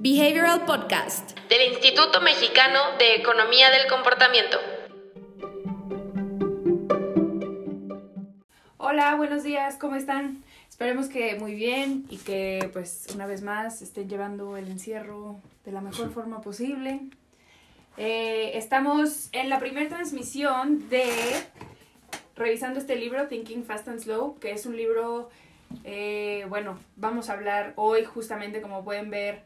Behavioral Podcast del Instituto Mexicano de Economía del Comportamiento. Hola, buenos días, ¿cómo están? Esperemos que muy bien y que pues una vez más estén llevando el encierro de la mejor forma posible. Eh, estamos en la primera transmisión de revisando este libro, Thinking Fast and Slow, que es un libro, eh, bueno, vamos a hablar hoy justamente, como pueden ver,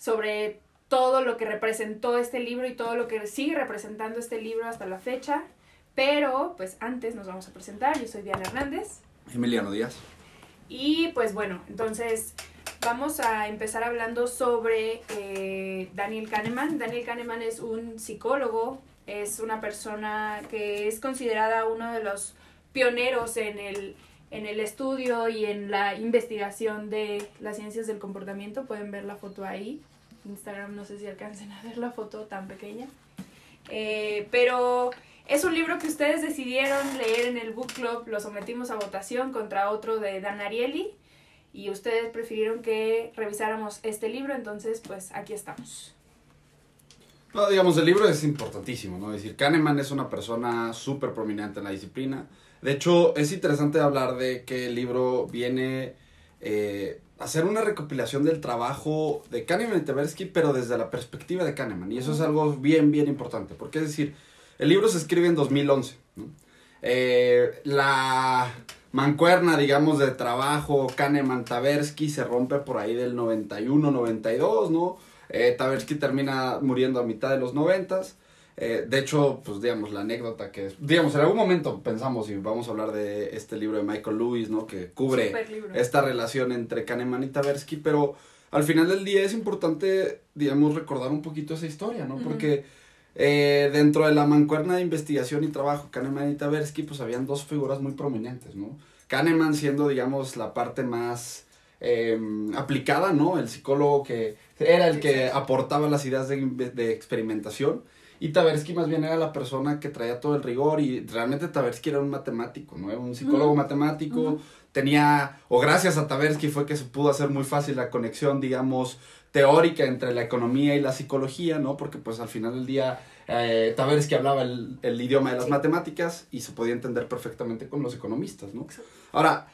sobre todo lo que representó este libro y todo lo que sigue representando este libro hasta la fecha. Pero, pues antes nos vamos a presentar. Yo soy Diana Hernández. Emiliano Díaz. Y pues bueno, entonces vamos a empezar hablando sobre eh, Daniel Kahneman. Daniel Kahneman es un psicólogo, es una persona que es considerada uno de los pioneros en el, en el estudio y en la investigación de las ciencias del comportamiento. Pueden ver la foto ahí. Instagram no sé si alcancen a ver la foto tan pequeña. Eh, pero es un libro que ustedes decidieron leer en el book club, lo sometimos a votación contra otro de Dan Ariely y ustedes prefirieron que revisáramos este libro, entonces pues aquí estamos. No, digamos, el libro es importantísimo, ¿no? Es decir, Kahneman es una persona súper prominente en la disciplina. De hecho, es interesante hablar de que el libro viene eh, hacer una recopilación del trabajo de Kahneman y Tversky, pero desde la perspectiva de Kahneman. Y eso es algo bien, bien importante. Porque es decir, el libro se escribe en 2011. Eh, la mancuerna, digamos, de trabajo Kahneman-Tversky se rompe por ahí del 91-92, ¿no? Eh, Tversky termina muriendo a mitad de los 90. Eh, de hecho, pues digamos, la anécdota que es, digamos, en algún momento pensamos y vamos a hablar de este libro de Michael Lewis, ¿no? Que cubre esta relación entre Kahneman y Tversky, pero al final del día es importante, digamos, recordar un poquito esa historia, ¿no? Porque eh, dentro de la mancuerna de investigación y trabajo, Kahneman y Tversky, pues habían dos figuras muy prominentes, ¿no? Kahneman siendo, digamos, la parte más em, aplicada, ¿no? El psicólogo que era el que aportaba las ideas de, de, experimentación. Y Tversky más bien era la persona que traía todo el rigor y realmente Tversky era un matemático, ¿no? Era un psicólogo matemático. Tenía, o gracias a Tversky fue que se pudo hacer muy fácil la conexión, digamos, teórica entre la economía y la psicología, ¿no? Porque pues al final del día eh, Tversky hablaba el, el idioma de las matemáticas y se podía entender perfectamente con los economistas, ¿no? Ahora,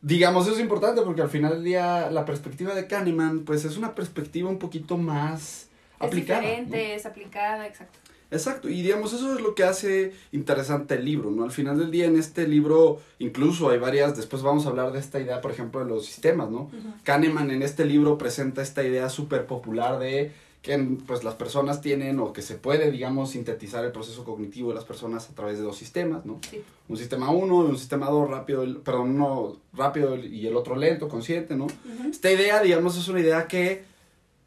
digamos, eso es importante porque al final del día la perspectiva de Kahneman pues es una perspectiva un poquito más es aplicada. Diferente, es aplicada, exacto. Exacto, y digamos, eso es lo que hace interesante el libro, ¿no? Al final del día, en este libro, incluso hay varias, después vamos a hablar de esta idea, por ejemplo, de los sistemas, ¿no? Kahneman en este libro presenta esta idea súper popular de que pues las personas tienen o que se puede, digamos, sintetizar el proceso cognitivo de las personas a través de dos sistemas, ¿no? Sí. Un sistema 1 y un sistema 2 rápido, perdón, uno rápido y el otro lento, consciente, ¿no? Esta idea, digamos, es una idea que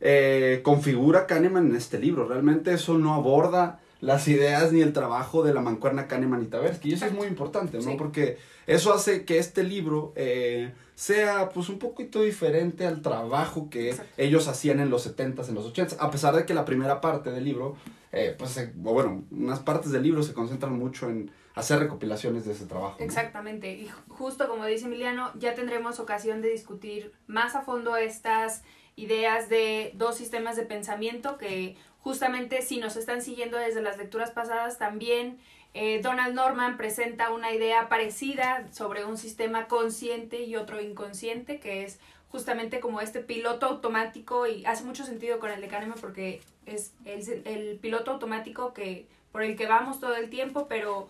eh, configura Kahneman en este libro. Realmente eso no aborda las ideas ni el trabajo de la mancuerna Kahneman y Tversky. Y eso es muy importante, ¿no? Sí. Porque eso hace que este libro eh, sea pues un poquito diferente al trabajo que Exacto. ellos hacían en los 70s, en los 80s. A pesar de que la primera parte del libro, eh, pues, bueno, unas partes del libro se concentran mucho en hacer recopilaciones de ese trabajo. ¿no? Exactamente, y ju- justo como dice Emiliano, ya tendremos ocasión de discutir más a fondo estas ideas de dos sistemas de pensamiento que justamente si nos están siguiendo desde las lecturas pasadas también eh, Donald Norman presenta una idea parecida sobre un sistema consciente y otro inconsciente que es justamente como este piloto automático y hace mucho sentido con el de Kahneman porque es el, el piloto automático que por el que vamos todo el tiempo pero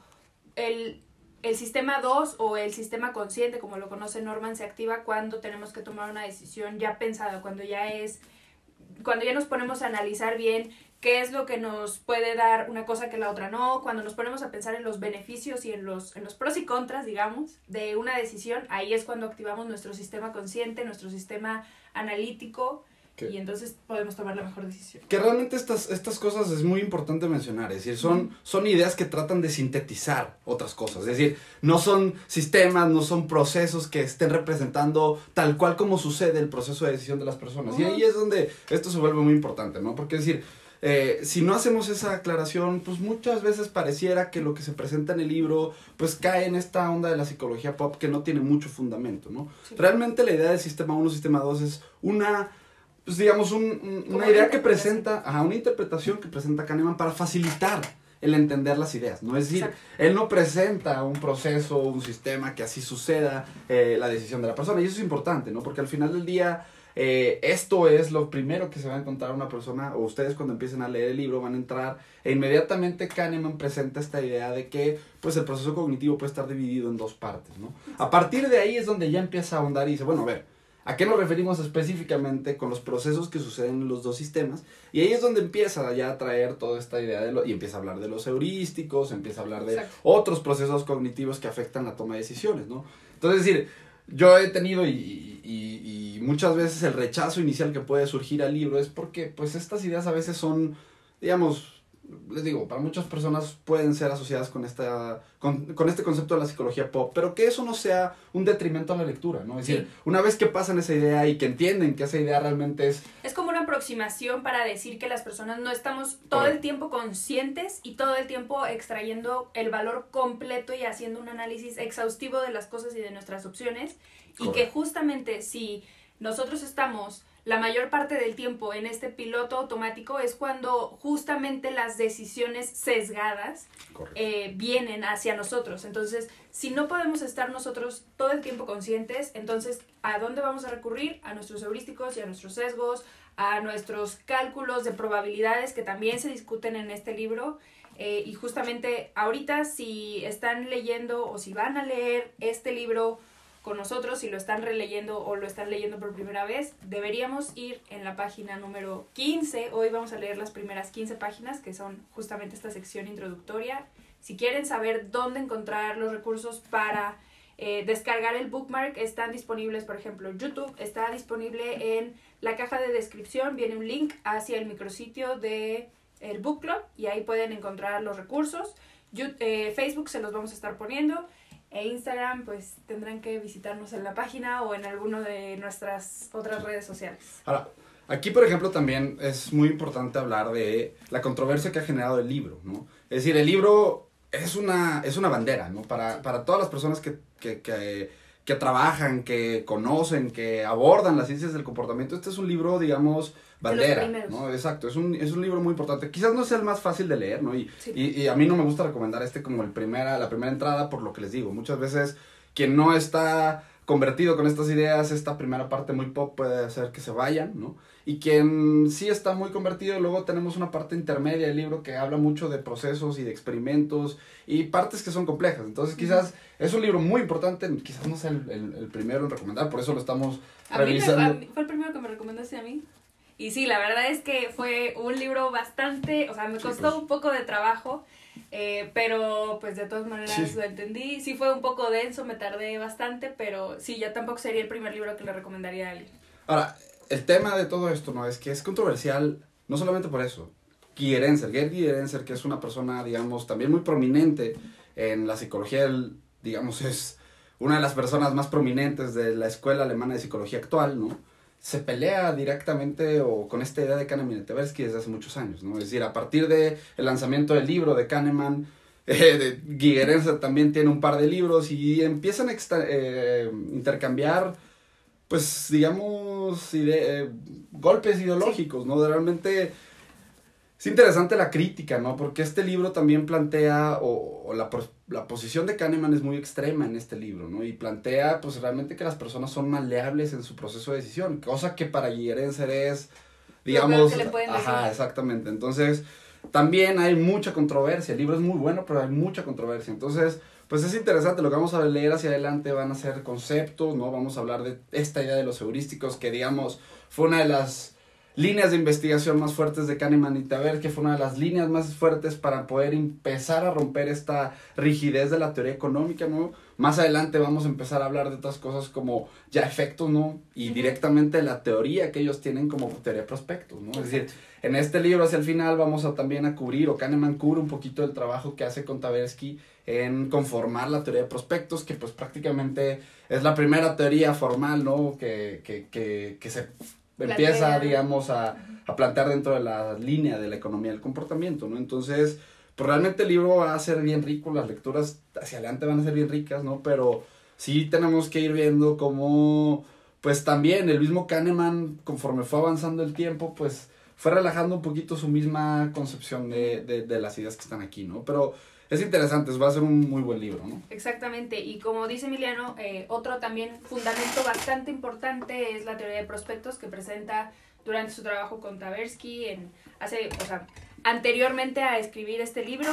el, el sistema 2 o el sistema consciente, como lo conoce Norman, se activa cuando tenemos que tomar una decisión ya pensada, cuando ya es, cuando ya nos ponemos a analizar bien qué es lo que nos puede dar una cosa que la otra no, cuando nos ponemos a pensar en los beneficios y en los, en los pros y contras, digamos, de una decisión, ahí es cuando activamos nuestro sistema consciente, nuestro sistema analítico, ¿Qué? y entonces podemos tomar la mejor decisión. Que realmente estas, estas cosas es muy importante mencionar, es decir, son, son ideas que tratan de sintetizar otras cosas, es decir, no son sistemas, no son procesos que estén representando tal cual como sucede el proceso de decisión de las personas. Y ahí es donde esto se vuelve muy importante, ¿no? Porque es decir, eh, si no hacemos esa aclaración, pues muchas veces pareciera que lo que se presenta en el libro, pues cae en esta onda de la psicología pop que no tiene mucho fundamento, ¿no? Sí. Realmente la idea del sistema 1, sistema 2 es una pues digamos, un, una idea que presenta, ajá, una interpretación que presenta Kahneman para facilitar el entender las ideas, ¿no? Es decir, Exacto. él no presenta un proceso, un sistema que así suceda eh, la decisión de la persona, y eso es importante, ¿no? Porque al final del día, eh, esto es lo primero que se va a encontrar una persona, o ustedes cuando empiecen a leer el libro van a entrar, e inmediatamente Kahneman presenta esta idea de que, pues, el proceso cognitivo puede estar dividido en dos partes, ¿no? A partir de ahí es donde ya empieza a ahondar y dice, bueno, a ver, ¿A qué nos referimos específicamente con los procesos que suceden en los dos sistemas? Y ahí es donde empieza ya a traer toda esta idea de lo, y empieza a hablar de los heurísticos, empieza a hablar de Exacto. otros procesos cognitivos que afectan la toma de decisiones, ¿no? Entonces, es decir, yo he tenido y, y- y muchas veces el rechazo inicial que puede surgir al libro es porque, pues, estas ideas a veces son, digamos, les digo, para muchas personas pueden ser asociadas con, esta, con, con este concepto de la psicología pop, pero que eso no sea un detrimento a la lectura, ¿no? Es decir, una vez que pasan esa idea y que entienden que esa idea realmente es Es como una aproximación para decir que las personas no estamos todo el tiempo conscientes y todo el tiempo extrayendo el valor completo y haciendo un análisis exhaustivo de las cosas y de nuestras opciones. Y que justamente si nosotros estamos la mayor parte del tiempo en este piloto automático es cuando justamente las decisiones sesgadas eh, vienen hacia nosotros. Entonces, si no podemos estar nosotros todo el tiempo conscientes, entonces, ¿a dónde vamos a recurrir? A nuestros heurísticos y a nuestros sesgos, a nuestros cálculos de probabilidades que también se discuten en este libro. Eh, y justamente ahorita, si están leyendo o si van a leer este libro con nosotros, si lo están releyendo o lo están leyendo por primera vez, deberíamos ir en la página número 15. Hoy vamos a leer las primeras 15 páginas, que son justamente esta sección introductoria. Si quieren saber dónde encontrar los recursos para eh, descargar el bookmark, están disponibles, por ejemplo, YouTube, está disponible en la caja de descripción, viene un link hacia el micrositio de el book club y ahí pueden encontrar los recursos. Yu- eh, Facebook se los vamos a estar poniendo. E Instagram, pues tendrán que visitarnos en la página o en alguno de nuestras otras redes sociales. Ahora, aquí, por ejemplo, también es muy importante hablar de la controversia que ha generado el libro, ¿no? Es decir, el libro es una, es una bandera, ¿no? Para, para todas las personas que, que, que, que trabajan, que conocen, que abordan las ciencias del comportamiento. Este es un libro, digamos, bandera. ¿no? Exacto, es un, es un libro muy importante. Quizás no sea el más fácil de leer, ¿no? Y, Sí. y, y a mí no me gusta recomendar este como el primera, la primera entrada por lo que les digo. Muchas veces quien no está convertido con estas ideas, esta primera parte muy pop puede hacer que se vayan, ¿no? Y quien sí está muy convertido, luego tenemos una parte intermedia del libro que habla mucho de procesos y de experimentos y partes que son complejas. Entonces quizás es un libro muy importante, quizás no sea el, el- el primero en recomendar, por eso lo estamos A mí me- revisando. a mí- fue el primero que me recomendaste a mí. Y sí, la verdad es que fue un libro bastante, o sea, me Sí, costó pues. un poco de trabajo, eh, pero pues de todas maneras Sí. lo entendí. Sí fue un poco denso, me tardé bastante, pero sí, ya tampoco sería el primer libro que le recomendaría a alguien. Ahora, el tema de todo esto, ¿no? Es que es controversial, no solamente por eso. Gierenser, Gerd Gierenser, que es una persona, digamos, también muy prominente en la psicología, él, digamos, es una de las personas más prominentes de la escuela alemana de psicología actual, ¿no? Se pelea directamente o con esta idea de Kahneman y Tversky desde hace muchos años, ¿no? Es decir, a partir del lanzamiento del libro de Kahneman, eh, de también tiene un par de libros y empiezan a eh, intercambiar pues digamos, ide- eh, golpes ideológicos, ¿no? De realmente es interesante la crítica, ¿no? Porque este libro también plantea, o, o la, la posición de Kahneman es muy extrema en este libro, ¿no? Y plantea, pues realmente que las personas son maleables en su proceso de decisión, cosa que para Gierenser es, digamos, que le pueden ajá, decir. exactamente. Entonces, también hay mucha controversia. El libro es muy bueno, pero hay mucha controversia. Entonces, pues es interesante. Lo que vamos a leer hacia adelante van a ser conceptos, ¿no? Vamos a hablar de esta idea de los heurísticos, que digamos, fue una de las líneas de investigación más fuertes de Kahneman y Taber, que fue una de las líneas más fuertes para poder empezar a romper esta rigidez de la teoría económica, ¿no? Más adelante vamos a empezar a hablar de otras cosas como ya efectos, ¿no? Y directamente la teoría que ellos tienen como teoría de prospectos, ¿no? Es decir, en este libro hacia el final vamos a también a cubrir, o Kahneman cubre un poquito el trabajo que hace con Tversky en conformar la teoría de prospectos, que pues prácticamente es la primera teoría formal, ¿no? Que, que, que, que se. Empieza, digamos, a, a plantear dentro de la línea de la economía del comportamiento, ¿no? Entonces, pues realmente el libro va a ser bien rico, las lecturas hacia adelante van a ser bien ricas, ¿no? Pero sí tenemos que ir viendo cómo pues también el mismo Kahneman, conforme fue avanzando el tiempo, pues fue relajando un poquito su misma concepción de, de, de las ideas que están aquí, ¿no? Pero es interesante, va a ser un muy buen libro, ¿no? Exactamente, y como dice Emiliano, eh, otro también fundamento bastante importante es la teoría de prospectos que presenta durante su trabajo con Taversky, en, hace, o sea, anteriormente a escribir este libro.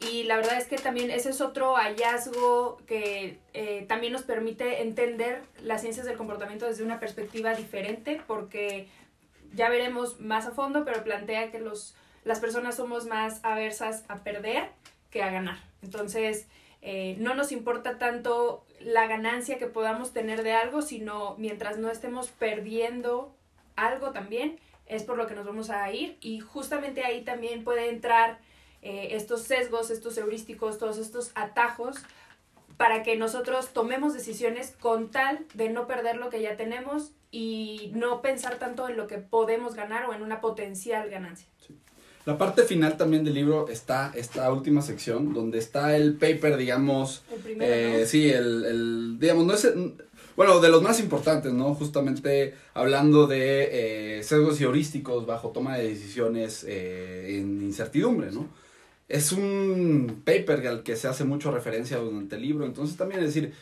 Y la verdad es que también ese es otro hallazgo que eh, también nos permite entender las ciencias del comportamiento desde una perspectiva diferente, porque ya veremos más a fondo, pero plantea que los, las personas somos más aversas a perder que a ganar. Entonces, eh, no nos importa tanto la ganancia que podamos tener de algo, sino mientras no estemos perdiendo algo también, es por lo que nos vamos a ir. Y justamente ahí también puede entrar eh, estos sesgos, estos heurísticos, todos estos atajos para que nosotros tomemos decisiones con tal de no perder lo que ya tenemos y no pensar tanto en lo que podemos ganar o en una potencial ganancia. La parte final también del libro está esta última sección donde está el paper, digamos, El primero, eh, ¿no? sí, el, el, digamos, no es, bueno, de los más importantes, ¿no? Justamente hablando de eh, sesgos y heurísticos bajo toma de decisiones eh, en incertidumbre, ¿no? Es un paper al que se hace mucho referencia durante el libro, entonces también es decir,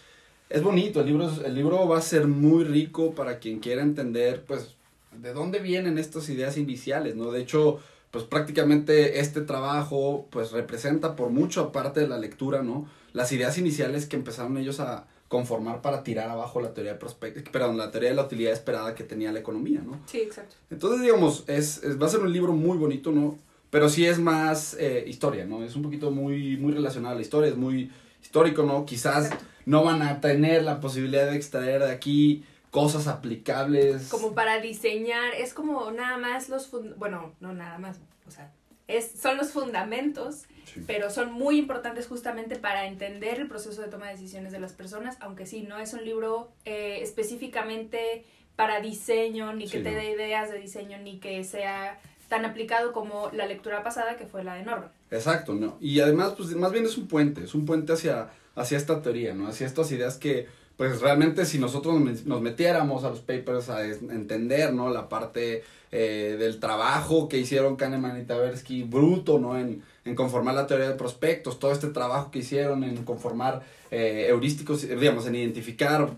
es bonito, el libro, el libro va a ser muy rico para quien quiera entender, pues, de dónde vienen estas ideas iniciales, ¿no? De hecho, pues prácticamente este trabajo, pues, representa por mucho parte de la lectura, ¿no? Las ideas iniciales que empezaron ellos a conformar para tirar abajo la teoría de prospect perdón, la teoría de la utilidad esperada que tenía la economía, ¿no? Sí, exacto. Entonces, digamos, es, es- va a ser un libro muy bonito, ¿no? Pero sí es más eh, historia, ¿no? Es un poquito muy, muy relacionado a la historia, es muy histórico, ¿no? Quizás Exacto. no van a tener la posibilidad de extraer de aquí cosas aplicables. Como para diseñar, es como nada más los, bueno, no nada más, o sea, es, son los fundamentos, Sí. pero son muy importantes justamente para entender el proceso de toma de decisiones de las personas, aunque sí, no es un libro eh, específicamente para diseño, ni que Sí, te no. dé ideas de diseño, ni que sea tan aplicado como la lectura pasada que fue la de Norman. Exacto, ¿no? Y además, pues más bien es un puente, es un puente hacia, hacia esta teoría, ¿no? Hacia estas ideas que, pues realmente si nosotros nos metiéramos a los papers a entender, ¿no? La parte eh, del trabajo que hicieron Kahneman y Tversky, bruto, ¿no? En, en conformar la teoría de prospectos, todo este trabajo que hicieron en conformar eh, heurísticos, digamos, en identificar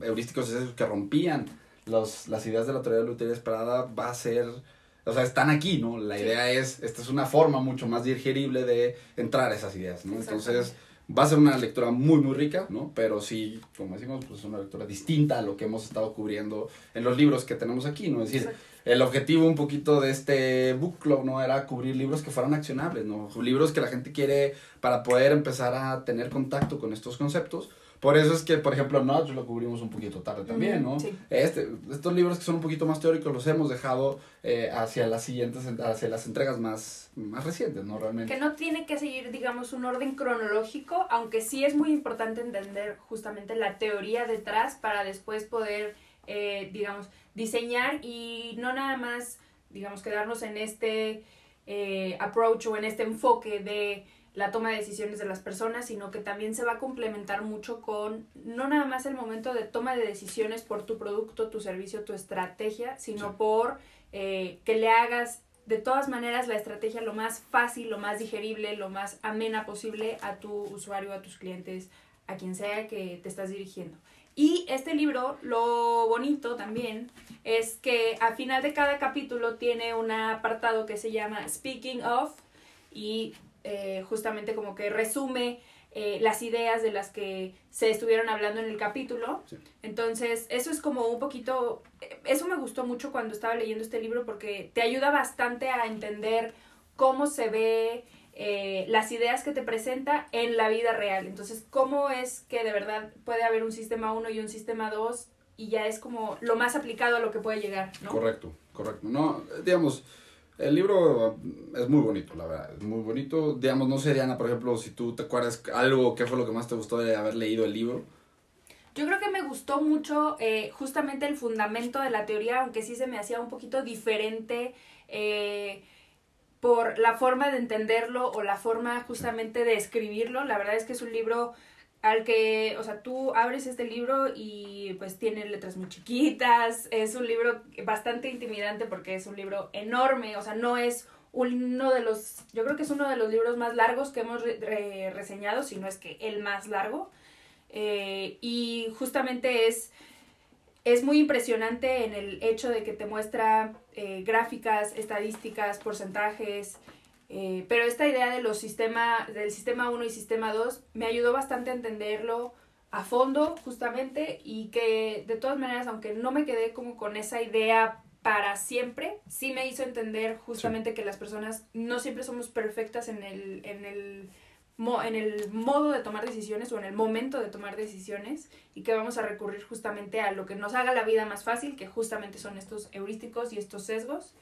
heurísticos esos que rompían los, las ideas de la teoría de la utilidad esperada, va a ser o sea, están aquí, ¿no? La Sí. idea es, esta es una forma mucho más digerible de entrar a esas ideas, ¿no? Entonces, va a ser una lectura muy, muy rica, ¿no? Pero sí, como decimos, pues es una lectura distinta a lo que hemos estado cubriendo en los libros que tenemos aquí, ¿no? Es decir, Exacto. el objetivo un poquito de este book club, ¿no? Era cubrir libros que fueran accionables, ¿no? Libros que la gente quiere para poder empezar a tener contacto con estos conceptos. Por eso es que, por ejemplo, Notch lo cubrimos un poquito tarde también, ¿no? Sí. Este, estos libros que son un poquito más teóricos los hemos dejado eh, hacia las siguientes, hacia las entregas más, más recientes, ¿no? Realmente. Que no tiene que seguir, digamos, un orden cronológico, aunque sí es muy importante entender justamente la teoría detrás para después poder, eh, digamos, diseñar y no nada más, digamos, quedarnos en este eh, approach o en este enfoque de la toma de decisiones de las personas, sino que también se va a complementar mucho con no nada más el momento de toma de decisiones por tu producto, tu servicio, tu estrategia, sino Sí. por eh, que le hagas de todas maneras la estrategia lo más fácil, lo más digerible, lo más amena posible a tu usuario, a tus clientes, a quien sea que te estás dirigiendo. Y este libro, lo bonito también es que al final de cada capítulo tiene un apartado que se llama Speaking of y eh, justamente como que resume eh, las ideas de las que se estuvieron hablando en el capítulo. Sí. Entonces, eso es como un poquito, eh, eso me gustó mucho cuando estaba leyendo este libro porque te ayuda bastante a entender cómo se ve eh, las ideas que te presenta en la vida real. Entonces, cómo es que de verdad puede haber un sistema 1 y un sistema 2 y ya es como lo más aplicado a lo que puede llegar, ¿no? Correcto, correcto. No, digamos, el libro es muy bonito, la verdad, es muy bonito. Digamos, no sé, Diana, por ejemplo, si tú te acuerdas algo, ¿qué fue lo que más te gustó de haber leído el libro? Yo creo que me gustó mucho eh, justamente el fundamento de la teoría, aunque sí se me hacía un poquito diferente eh, por la forma de entenderlo o la forma justamente de escribirlo. La verdad es que es un libro al que, o sea, tú abres este libro y pues tiene letras muy chiquitas, es un libro bastante intimidante porque es un libro enorme, o sea, no es uno de los, yo creo que es uno de los libros más largos que hemos reseñado, si no es que el más largo, eh, y justamente es, es muy impresionante en el hecho de que te muestra eh, gráficas, estadísticas, porcentajes, eh, pero esta idea de los sistema, del sistema 1 y sistema 2 me ayudó bastante a entenderlo a fondo, justamente, y que de todas maneras, aunque no me quedé como con esa idea para siempre, sí me hizo entender justamente que las personas no siempre somos perfectas en el, en el en el modo de tomar decisiones o en el momento de tomar decisiones y que vamos a recurrir justamente a lo que nos haga la vida más fácil, que justamente son estos heurísticos y estos sesgos.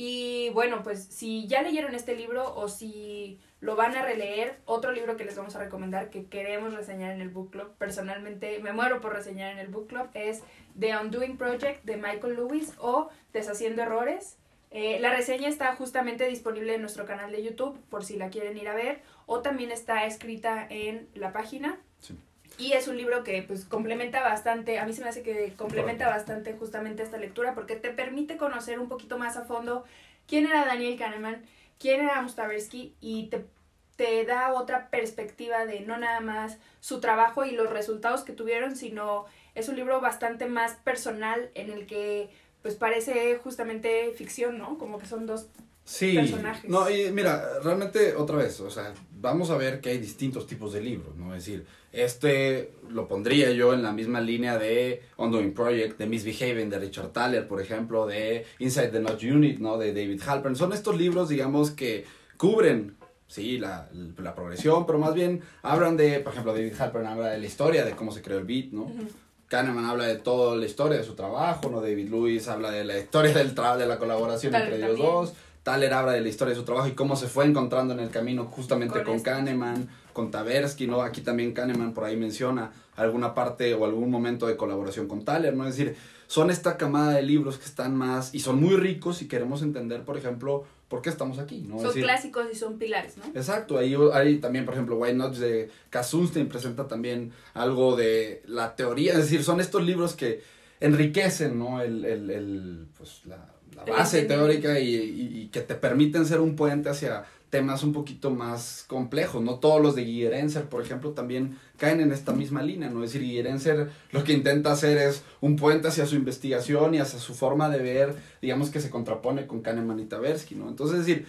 Y bueno, pues si ya leyeron este libro o si lo van a releer, otro libro que les vamos a recomendar que queremos reseñar en el book club, personalmente me muero por reseñar en el book club, es The Undoing Project de Michael Lewis o Deshaciendo Errores. Eh, la reseña está justamente disponible en nuestro canal de YouTube por si la quieren ir a ver o también está escrita en la página. Sí. Y es un libro que pues complementa bastante, a mí se me hace que complementa bastante justamente esta lectura porque te permite conocer un poquito más a fondo quién era Daniel Kahneman, quién era Mustaversky y te, te da otra perspectiva de no nada más su trabajo y los resultados que tuvieron, sino es un libro bastante más personal en el que pues parece justamente ficción, ¿no? Como que son dos Sí, no, y mira, realmente otra vez, o sea, vamos a ver que hay distintos tipos de libros, ¿no? Es decir, este lo pondría yo en la misma línea de Ongoing Project, de Misbehaving de Richard Thaler, por ejemplo, de Inside the Notch Unit, ¿no? De David Halpern. Son estos libros, digamos, que cubren, sí, la, la progresión, pero más bien hablan de, por ejemplo, David Halpern habla de la historia, de cómo se creó el beat, ¿no? Kahneman habla de toda la historia de su trabajo, ¿no? David Lewis habla de la historia del de la colaboración entre ellos dos. Thaler habla de la historia de su trabajo y cómo se fue encontrando en el camino justamente con, Kahneman, con Taversky, ¿no? Aquí también Kahneman por ahí menciona alguna parte o algún momento de colaboración con Thaler, ¿no? Es decir, son esta camada de libros que están más y son muy ricos y queremos entender, por ejemplo, por qué estamos aquí, ¿no? Son clásicos y son pilares, ¿no? Exacto, ahí hay también, por ejemplo, White Notes de Kasunstein presenta también algo de la teoría, es decir, son estos libros que enriquecen, ¿no? El, el, el pues, la, la base teórica y, que te permiten ser un puente hacia temas un poquito más complejos, no todos los de Guillerenser, por ejemplo, también caen en esta misma línea, ¿no? Es decir, Guillerenser lo que intenta hacer es un puente hacia su investigación y hacia su forma de ver, digamos que se contrapone con Kahneman y Tversky, ¿no? Entonces, es decir,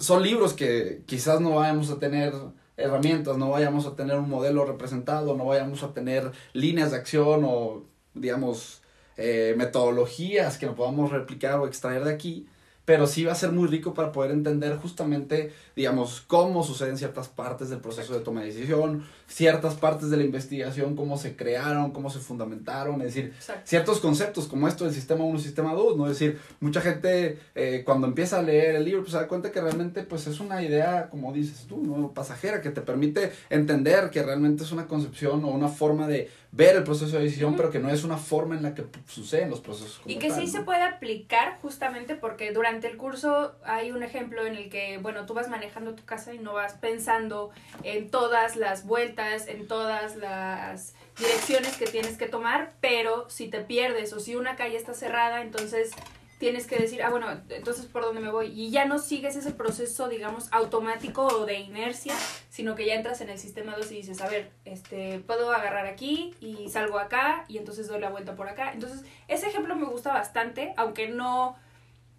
son libros que quizás no vayamos a tener herramientas, no vayamos a tener un modelo representado, no vayamos a tener líneas de acción o, digamos, eh, metodologías que no podamos replicar o extraer de aquí, pero sí va a ser muy rico para poder entender justamente, digamos, cómo suceden ciertas partes del proceso de toma de decisión, ciertas partes de la investigación, cómo se crearon, cómo se fundamentaron, es decir, ciertos conceptos como esto del sistema 1 y sistema 2, ¿no? Es decir, mucha gente eh, cuando empieza a leer el libro, pues se da cuenta que realmente pues es una idea, como dices tú, ¿no? Pasajera, que te permite entender que realmente es una concepción o una forma de ver el proceso de decisión, pero que no es una forma en la que suceden los procesos. y que sí se puede aplicar justamente porque durante el curso hay un ejemplo en el que, bueno, tú vas manejando tu casa y no vas pensando en todas las vueltas, en todas las direcciones que tienes que tomar, pero si te pierdes o si una calle está cerrada, entonces tienes que decir, ah, bueno, entonces por dónde me voy. Y ya no sigues ese proceso, digamos, automático o de inercia, sino que ya entras en el sistema 2 y dices, a ver, este, puedo agarrar aquí y salgo acá y entonces doy la vuelta por acá. Entonces, ese ejemplo me gusta bastante, aunque no,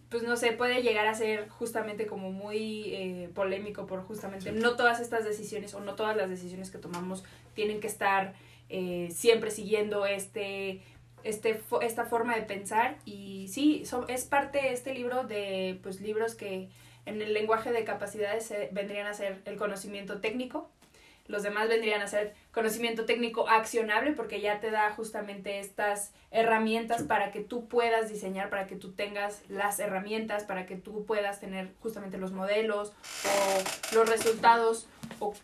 pues no sé, puede llegar a ser justamente como muy eh, polémico por justamente no todas estas decisiones o no todas las decisiones que tomamos tienen que estar eh, siempre siguiendo este este, esta forma de pensar y sí, es parte este libro de pues libros que en el lenguaje de capacidades vendrían a ser el conocimiento técnico, los demás vendrían a ser conocimiento técnico accionable porque ya te da justamente estas herramientas para que tú puedas diseñar, para que tú tengas las herramientas, para que tú puedas tener justamente los modelos o los resultados o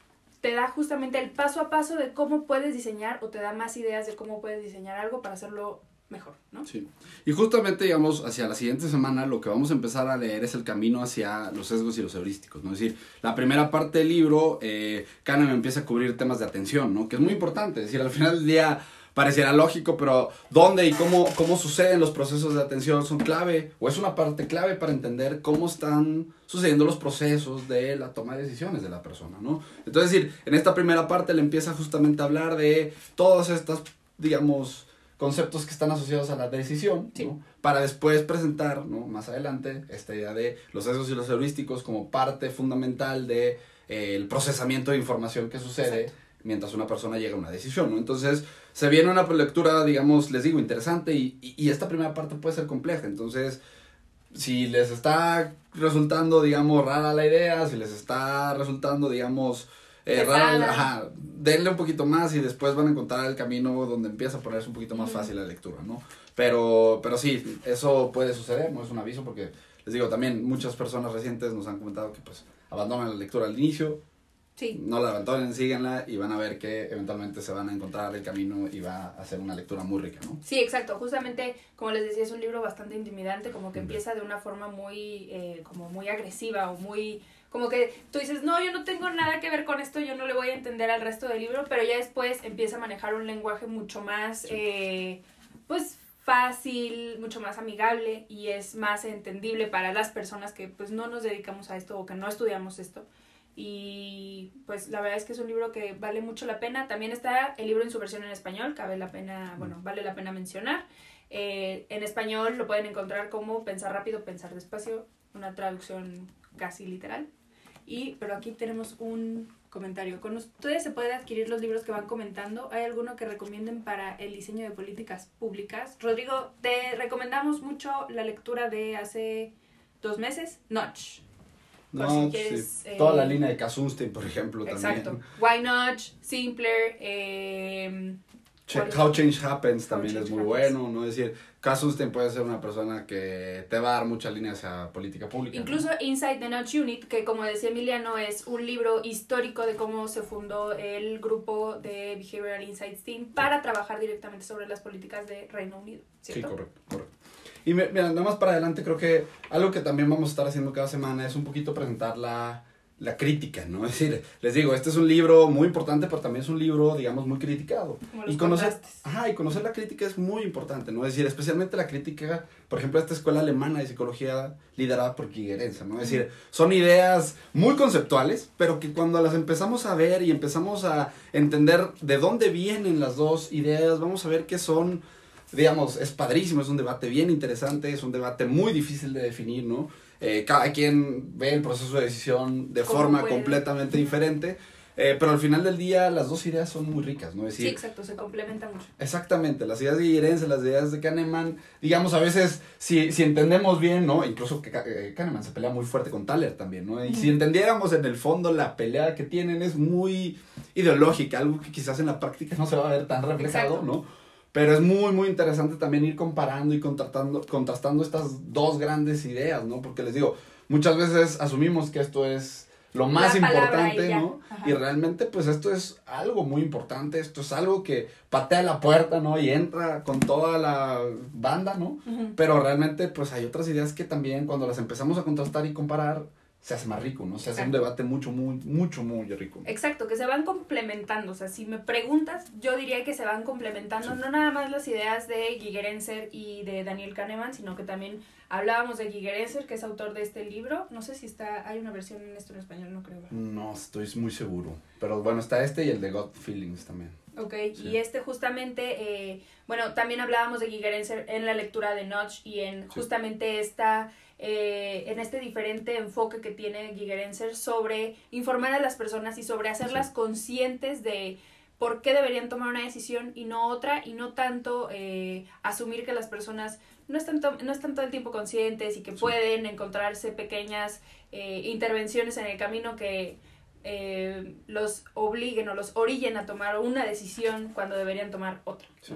te da justamente el paso a paso de cómo puedes diseñar o te da más ideas de cómo puedes diseñar algo para hacerlo mejor, ¿no? Sí. Y justamente, digamos, hacia la siguiente semana lo que vamos a empezar a leer es el camino hacia los sesgos y los heurísticos, ¿no? Es decir, la primera parte del libro, eh, Kahneman empieza a cubrir temas de atención, ¿no? Que es muy importante, es decir, al final del día pareciera lógico, pero dónde y cómo, cómo suceden los procesos de atención son clave, o es una parte clave para entender cómo están sucediendo los procesos de la toma de decisiones de la persona, ¿no? Entonces, decir, en esta primera parte le empieza justamente a hablar de todas estas, digamos, conceptos que están asociados a la decisión, Sí. ¿no? para después presentar, ¿no? más adelante, esta idea de los sesgos y los heurísticos como parte fundamental de eh, el procesamiento de información que sucede Exacto. mientras una persona llega a una decisión, ¿no? Entonces, se viene una lectura, digamos, les digo, interesante y, y, y esta primera parte puede ser compleja, entonces, si les está resultando, digamos, rara la idea, si les está resultando, digamos, eh, rara, Pesada. ajá, denle un poquito más y después van a encontrar el camino donde empieza a ponerse un poquito más fácil la lectura, ¿no? Pero, pero sí, eso puede suceder, no es un aviso porque, les digo, también muchas personas recientes nos han comentado que pues abandonan la lectura al inicio, Sí, no la abandonen, síganla y van a ver que eventualmente se van a encontrar el camino y va a ser una lectura muy rica, ¿no? Sí, exacto. Justamente, como les decía, es un libro bastante intimidante, como que empieza de una forma muy, eh, como muy agresiva o muy, como que tú dices, no, yo no tengo nada que ver con esto, yo no le voy a entender al resto del libro, pero ya después empieza a manejar un lenguaje mucho más, eh, pues fácil, mucho más amigable y es más entendible para las personas que pues no nos dedicamos a esto o que no estudiamos esto. Y pues la verdad es que es un libro que vale mucho la pena. También está el libro en su versión en español, cabe la pena, bueno, vale la pena mencionar. Eh, en español lo pueden encontrar como Pensar rápido, pensar despacio, una traducción casi literal. Y, pero aquí tenemos un comentario. ¿Con ustedes se puede adquirir los libros que van comentando? ¿Hay alguno que recomienden para el diseño de políticas públicas? Rodrigo, te recomendamos mucho la lectura de hace dos meses, Notch. Si No, quieres, sí. eh, Toda la línea de Kasunstein, por ejemplo, Exacto. también. Why Notch, Simpler, eh. How Change Happens también Change es muy Happens. bueno, ¿no? Es decir, Kasunstein puede ser una persona que te va a dar mucha línea hacia política pública. ¿no? Incluso Inside the Notch Unit, que como decía Emiliano, es un libro histórico de cómo se fundó el grupo de Behavioral Insights Team para trabajar directamente sobre las políticas de Reino Unido. Sí, correcto, correcto. Y me- mira, nada más para adelante, creo que algo que también vamos a estar haciendo cada semana es un poquito presentar la, la crítica, ¿no? Es decir, les digo, este es un libro muy importante, pero también es un libro, digamos, muy criticado. Y conocer, contrastes. ajá, y conocer la crítica es muy importante, ¿no? Es decir, especialmente la crítica, por ejemplo, esta escuela alemana de psicología liderada por Gigerenza, ¿no? Es decir, son ideas muy conceptuales, pero que cuando las empezamos a ver y empezamos a entender de dónde vienen las dos ideas, vamos a ver que son, digamos, es padrísimo, es un debate bien interesante, es un debate muy difícil de definir, ¿no? Eh, cada quien ve el proceso de decisión de forma puede. completamente diferente. Eh, pero al final del día las dos ideas son muy ricas, ¿no? Es Sí, decir, exacto, se complementa mucho. Exactamente, las ideas de Guillerense, las ideas de Kahneman, digamos, a veces, si, si entendemos bien, ¿no? Incluso que eh, Kahneman se pelea muy fuerte con Thaler también, ¿no? Y si entendiéramos en el fondo la pelea que tienen es muy ideológica, algo que quizás en la práctica no se va a ver tan reflejado, Exacto. ¿no? Pero es muy, muy interesante también ir comparando y contrastando, contrastando estas dos grandes ideas, ¿no? Porque les digo, muchas veces asumimos que esto es lo más importante. ¿no? Ajá. Y realmente, pues esto es algo muy importante, esto es algo que patea la puerta, ¿no? Y entra con toda la banda, ¿no? Pero realmente, pues hay otras ideas que también cuando las empezamos a contrastar y comparar, se hace más rico, ¿no? Se hace un debate mucho, muy, mucho, muy rico. Exacto, que se van complementando. O sea, si me preguntas, yo diría que se van complementando no nada más las ideas de Gigerenzer y de Daniel Kahneman, sino que también hablábamos de Gigerenzer, que es autor de este libro. No sé si está, hay una versión en esto en español, no creo. No estoy muy seguro. Pero bueno, está este y el de God Feelings también. Ok, Sí. y este justamente, eh, bueno, también hablábamos de Gigerenzer en la lectura de Notch y en justamente esta, eh, en este diferente enfoque que tiene Gigerenzer sobre informar a las personas y sobre hacerlas Sí. conscientes de por qué deberían tomar una decisión y no otra y no tanto eh, asumir que las personas no están, no están todo el tiempo conscientes y que Sí. pueden encontrarse pequeñas eh, intervenciones en el camino que eh, los obliguen o los orillen a tomar una decisión cuando deberían tomar otra. Sí.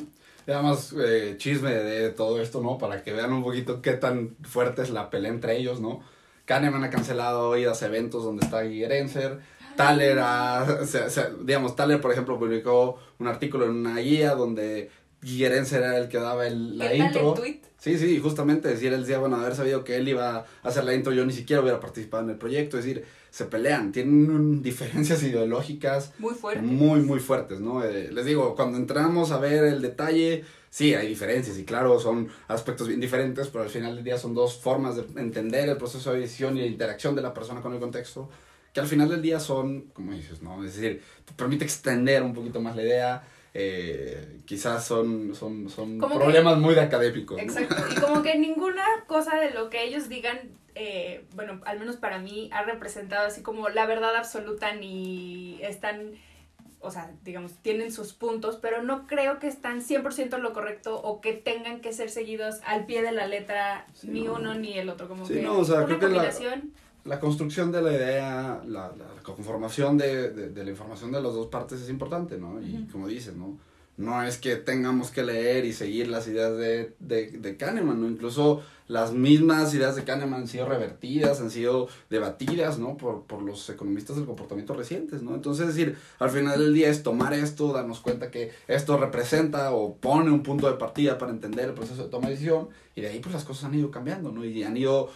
Y además, eh, chisme de todo esto, ¿no? Para que vean un poquito qué tan fuerte es la pelea entre ellos, ¿no? Kahneman ha cancelado idas a eventos donde está Gigerenzer. Thaler ha, se- se- digamos, Thaler, por ejemplo, publicó un artículo en una guía donde Guillerense era el que daba el, la ¿Qué tal intro. el tweet? Sí, sí, justamente, decir, él decía, bueno, haber sabido que él iba a hacer la intro, yo ni siquiera hubiera participado en el proyecto, es decir, se pelean, tienen un- diferencias ideológicas Muy fuerte. muy, muy fuertes, ¿no? Eh, les digo, cuando entramos a ver el detalle, sí, hay diferencias y claro, son aspectos bien diferentes, pero al final del día son dos formas de entender el proceso de edición y de interacción de la persona con el contexto, que al final del día son, como dices, ¿no? Es decir, te permite extender un poquito más la idea, eh, quizás son, son, son Como que- problemas muy de académicos, ¿no? Exacto. Y como que ninguna cosa de lo que ellos digan, eh, bueno, al menos para mí, ha representado así como la verdad absoluta ni están, o sea, digamos, tienen sus puntos, pero no creo que están 100% en lo correcto o que tengan que ser seguidos al pie de la letra Sí, ni no. uno ni el otro. Como Sí, que no, o sea, una creo que la- combinación. La construcción de la idea, la, la conformación de, de, de la información de las dos partes es importante, ¿no? Y como dices, ¿no? No es que tengamos que leer y seguir las ideas de, de, de Kahneman, ¿no? Incluso las mismas ideas de Kahneman han sido revertidas, han sido debatidas, ¿no? Por, por los economistas del comportamiento recientes, ¿no? Entonces, es decir, al final del día es tomar esto, darnos cuenta que esto representa o pone un punto de partida para entender el proceso de toma de decisión y de ahí pues las cosas han ido cambiando, ¿no? Y han ido,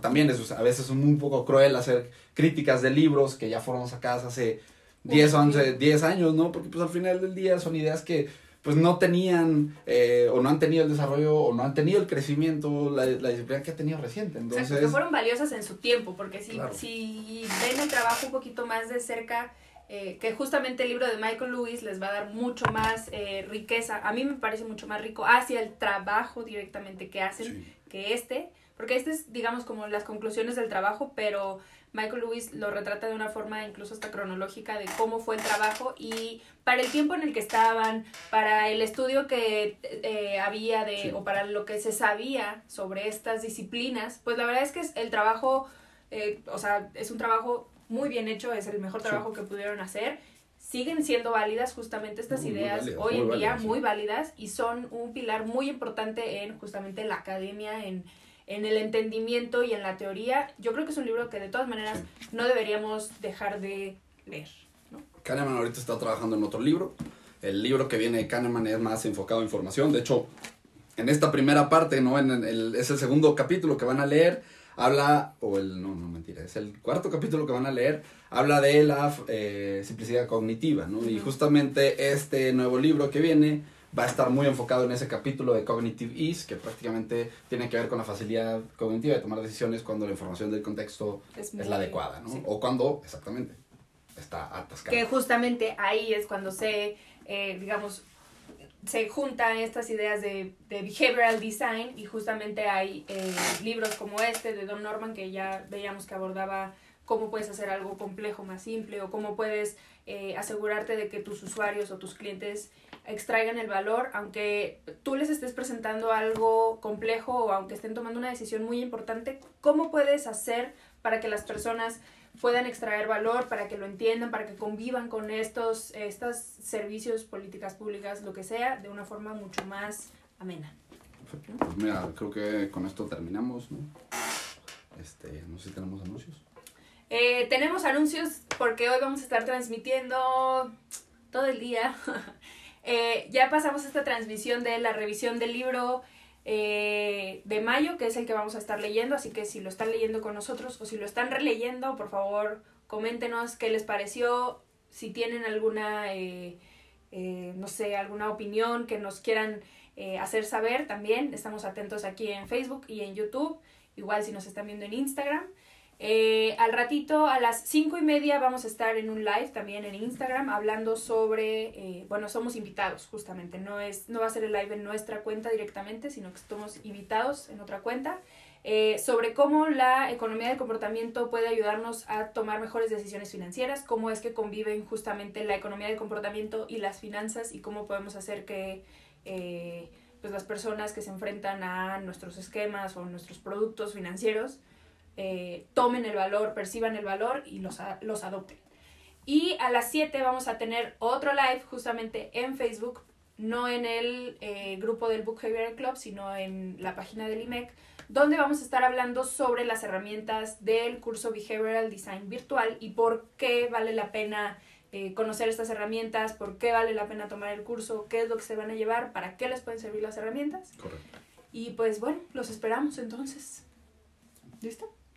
también es, a veces es un poco cruel hacer críticas de libros que ya fueron sacadas hace 10, 11, 10 años, ¿no? Porque pues al final del día son ideas que pues no tenían eh, o no han tenido el desarrollo o no han tenido el crecimiento, la, la disciplina que ha tenido reciente. Entonces, Exacto, que fueron valiosas en su tiempo, porque si, Claro. si ven el trabajo un poquito más de cerca, eh, que justamente el libro de Michael Lewis les va a dar mucho más eh, riqueza, a mí me parece mucho más rico hacia el trabajo directamente que hacen sí. que este, porque este es, digamos, como las conclusiones del trabajo, pero Michael Lewis lo retrata de una forma incluso hasta cronológica de cómo fue el trabajo y para el tiempo en el que estaban, para el estudio que eh, había de, Sí. o para lo que se sabía sobre estas disciplinas, pues la verdad es que es el trabajo, eh, o sea, es un trabajo muy bien hecho, es el mejor Sí. trabajo que pudieron hacer. Siguen siendo válidas justamente estas Muy, ideas válidas, hoy en día, válidas, sí. muy válidas, y son un pilar muy importante en justamente la academia, en, en el entendimiento y en la teoría. Yo creo que es un libro que de todas maneras no deberíamos dejar de leer. ¿no? Kahneman ahorita está trabajando en otro libro. El libro que viene de Kahneman es más enfocado en información. De hecho, en esta primera parte, ¿no? En el, es el segundo capítulo que van a leer. Habla, o el, no, no, mentira, es el cuarto capítulo que van a leer. Habla de la eh, simplicidad cognitiva, ¿no? Y Ujú. justamente este nuevo libro que viene va a estar muy enfocado en ese capítulo de Cognitive Ease, que prácticamente tiene que ver con la facilidad cognitiva de tomar decisiones cuando la información del contexto Es, es la adecuada, ¿no? sí. O cuando, exactamente, está atascada. Que justamente ahí es cuando se, eh, digamos, se juntan estas ideas de, de behavioral design y justamente hay eh, libros como este de Don Norman que ya veíamos que abordaba cómo puedes hacer algo complejo más simple o cómo puedes eh, asegurarte de que tus usuarios o tus clientes extraigan el valor, aunque tú les estés presentando algo complejo o aunque estén tomando una decisión muy importante, ¿cómo puedes hacer para que las personas puedan extraer valor, para que lo entiendan, para que convivan con estos, estos servicios, políticas públicas, lo que sea, de una forma mucho más amena? Perfecto. Pues mira, creo que con esto terminamos, ¿no? Este, no sé si tenemos anuncios. Eh, tenemos anuncios porque hoy vamos a estar transmitiendo todo el día. Eh, ya pasamos esta transmisión de la revisión del libro eh, de mayo, que es el que vamos a estar leyendo, así que si lo están leyendo con nosotros o si lo están releyendo, por favor, coméntenos qué les pareció, si tienen alguna, eh, no sé, alguna opinión que nos quieran hacer saber también. Estamos atentos aquí en Facebook y en YouTube, igual si nos están viendo en Instagram. Eh, al ratito, a las cinco y media, vamos a estar en un live también en Instagram hablando sobre, eh, bueno, somos invitados justamente, no, es, no va a ser el live en nuestra cuenta directamente, sino que estamos invitados en otra cuenta, eh, sobre cómo la economía del comportamiento puede ayudarnos a tomar mejores decisiones financieras, cómo es que conviven justamente la economía del comportamiento y las finanzas y cómo podemos hacer que pues las personas que se enfrentan a nuestros esquemas o nuestros productos financieros, eh, tomen el valor, perciban el valor y los, los adopten. Y a las 7 vamos a tener otro live justamente en Facebook, no en el eh, grupo del Book Behavioral Club, sino en la página del IMEC, donde vamos a estar hablando sobre las herramientas del curso Behavioral Design Virtual y por qué vale la pena eh, conocer estas herramientas, por qué vale la pena tomar el curso, qué es lo que se van a llevar, para qué les pueden servir las herramientas. Correcto. Y pues bueno, los esperamos entonces. ¿Listo?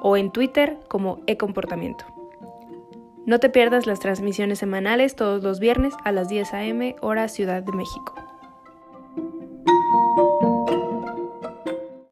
o en Twitter como ecomportamiento. No te pierdas las transmisiones semanales todos los viernes a las 10 a.m. hora Ciudad de México.